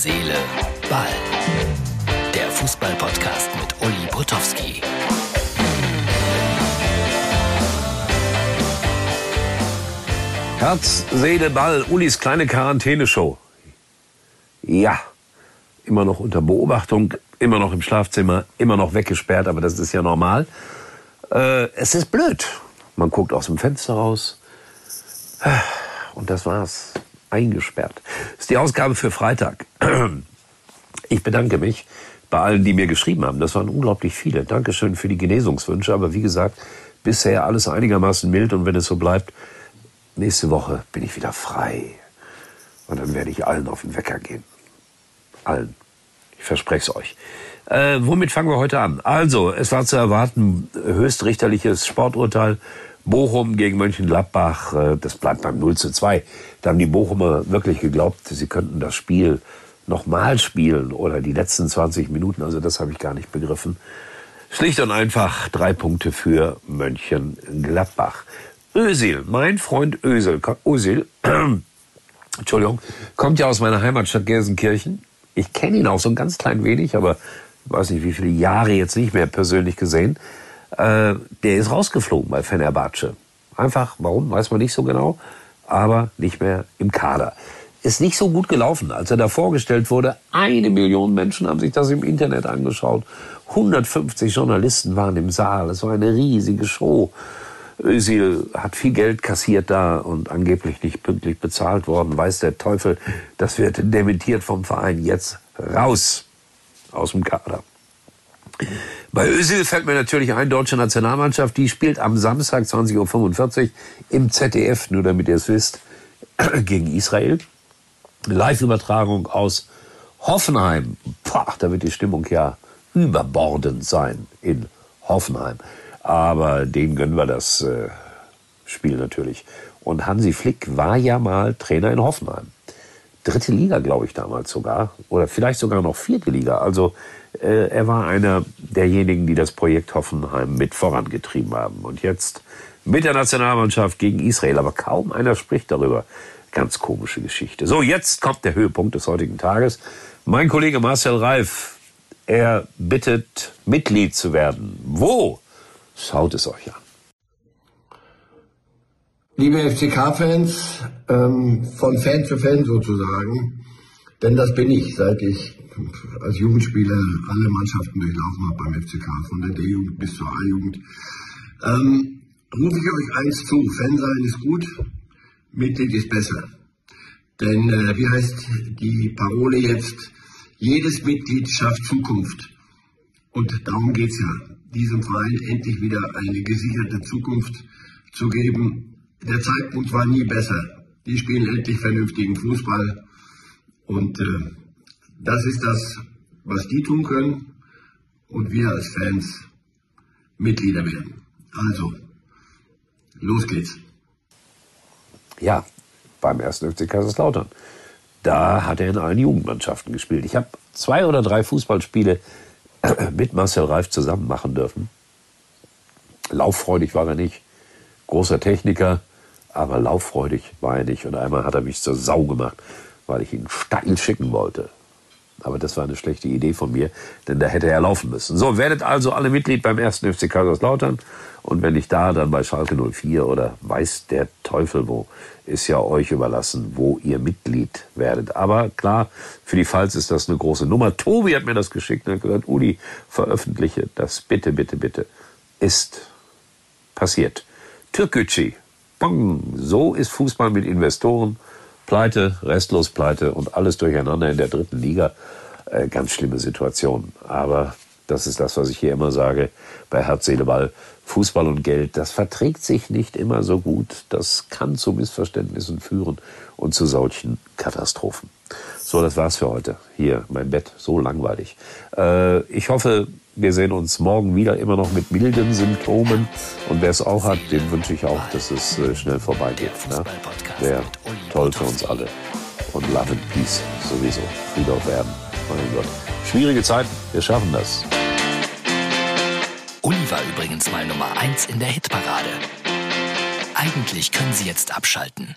Seele, Ball. Der Fußball-Podcast mit Uli Potowski. Herz, Seele, Ball, Ulis kleine Quarantäneshow. Ja, immer noch unter Beobachtung, immer noch im Schlafzimmer, immer noch weggesperrt, aber das ist ja normal. Äh, es ist blöd. Man guckt aus dem Fenster raus. Und das war's. Eingesperrt. Das ist die Ausgabe für Freitag. Ich bedanke mich bei allen, die mir geschrieben haben. Das waren unglaublich viele. Dankeschön für die Genesungswünsche. Aber wie gesagt, bisher alles einigermaßen mild. Und wenn es so bleibt, nächste Woche bin ich wieder frei. Und dann werde ich allen auf den Wecker gehen. Allen. Ich verspreche es euch. Äh, womit fangen wir heute an? Also, es war zu erwarten, höchstrichterliches Sporturteil Bochum gegen Mönchengladbach, äh, das bleibt beim 0 zu 2. Da haben die Bochumer wirklich geglaubt, sie könnten das Spiel nochmal spielen oder die letzten 20 Minuten. Also das habe ich gar nicht begriffen. Schlicht und einfach drei Punkte für Mönchengladbach. Ösil, mein Freund Ösil, Ösil, Entschuldigung, kommt ja aus meiner Heimatstadt Gelsenkirchen. Ich kenne ihn auch so ein ganz klein wenig, aber weiß nicht, wie viele Jahre jetzt nicht mehr persönlich gesehen äh, der ist rausgeflogen bei Fenerbahce. Einfach, warum, weiß man nicht so genau, aber nicht mehr im Kader. Ist nicht so gut gelaufen, als er da vorgestellt wurde. Eine Million Menschen haben sich das im Internet angeschaut. 150 Journalisten waren im Saal. Es war eine riesige Show. Özil hat viel Geld kassiert da und angeblich nicht pünktlich bezahlt worden. Weiß der Teufel, das wird dementiert vom Verein. Jetzt raus aus dem Kader. Bei Özil fällt mir natürlich ein, deutsche Nationalmannschaft, die spielt am Samstag 20.45 Uhr im ZDF, nur damit ihr es wisst, gegen Israel. Live-Übertragung aus Hoffenheim. Pah, da wird die Stimmung ja überbordend sein in Hoffenheim. Aber denen gönnen wir das äh, Spiel natürlich. Und Hansi Flick war ja mal Trainer in Hoffenheim. Dritte Liga, glaube ich, damals sogar. Oder vielleicht sogar noch vierte Liga. Also äh, er war einer derjenigen, die das Projekt Hoffenheim mit vorangetrieben haben. Und jetzt mit der Nationalmannschaft gegen Israel. Aber kaum einer spricht darüber. Ganz komische Geschichte. So, jetzt kommt der Höhepunkt des heutigen Tages. Mein Kollege Marcel Reif, er bittet, Mitglied zu werden. Wo? Schaut es euch an. Liebe FCK-Fans, ähm, von Fan zu Fan sozusagen, denn das bin ich, seit ich als Jugendspieler alle Mannschaften durchlaufen habe beim FCK, von der D-Jugend bis zur A-Jugend. Ähm, rufe ich euch eins zu, Fan sein ist gut, Mitglied ist besser. Denn äh, wie heißt die Parole jetzt? Jedes Mitglied schafft Zukunft. Und darum geht es ja, diesem Verein endlich wieder eine gesicherte Zukunft zu geben. Der Zeitpunkt war nie besser. Die spielen endlich vernünftigen Fußball. Und äh, das ist das, was die tun können und wir als Fans Mitglieder werden. Also, los geht's. Ja, beim ersten FC Kaiserslautern. Da hat er in allen Jugendmannschaften gespielt. Ich habe zwei oder drei Fußballspiele mit Marcel Reif zusammen machen dürfen. Lauffreudig war er nicht, großer Techniker, aber lauffreudig war er nicht. Und einmal hat er mich zur Sau gemacht, weil ich ihn steil schicken wollte. Aber das war eine schlechte Idee von mir, denn da hätte er laufen müssen. So, werdet also alle Mitglied beim ersten FC Kaiserslautern. Und wenn nicht da, dann bei Schalke 04 oder weiß der Teufel wo, ist ja euch überlassen, wo ihr Mitglied werdet. Aber klar, für die Pfalz ist das eine große Nummer. Tobi hat mir das geschickt und hat gesagt, Uli, veröffentliche das bitte, bitte, bitte. Ist passiert. Türkgücü. So ist Fußball mit Investoren Pleite, restlos Pleite und alles durcheinander in der dritten Liga. Äh, ganz schlimme Situation. Aber das ist das, was ich hier immer sage bei Herz, Seele, Ball. Fußball und Geld, das verträgt sich nicht immer so gut. Das kann zu Missverständnissen führen und zu solchen Katastrophen. So, das war's für heute. Hier, mein Bett, so langweilig. Äh, ich hoffe, wir sehen uns morgen wieder, immer noch mit milden Symptomen. Und wer es auch hat, dem wünsche ich auch, dass es äh, schnell vorbeigeht. Ne? Wäre toll für uns alle. Und Love and Peace sowieso. Friede auf Erden. Mein Gott. Schwierige Zeiten, wir schaffen das. Uli war übrigens mal Nummer 1 in der Hitparade. Eigentlich können Sie jetzt abschalten.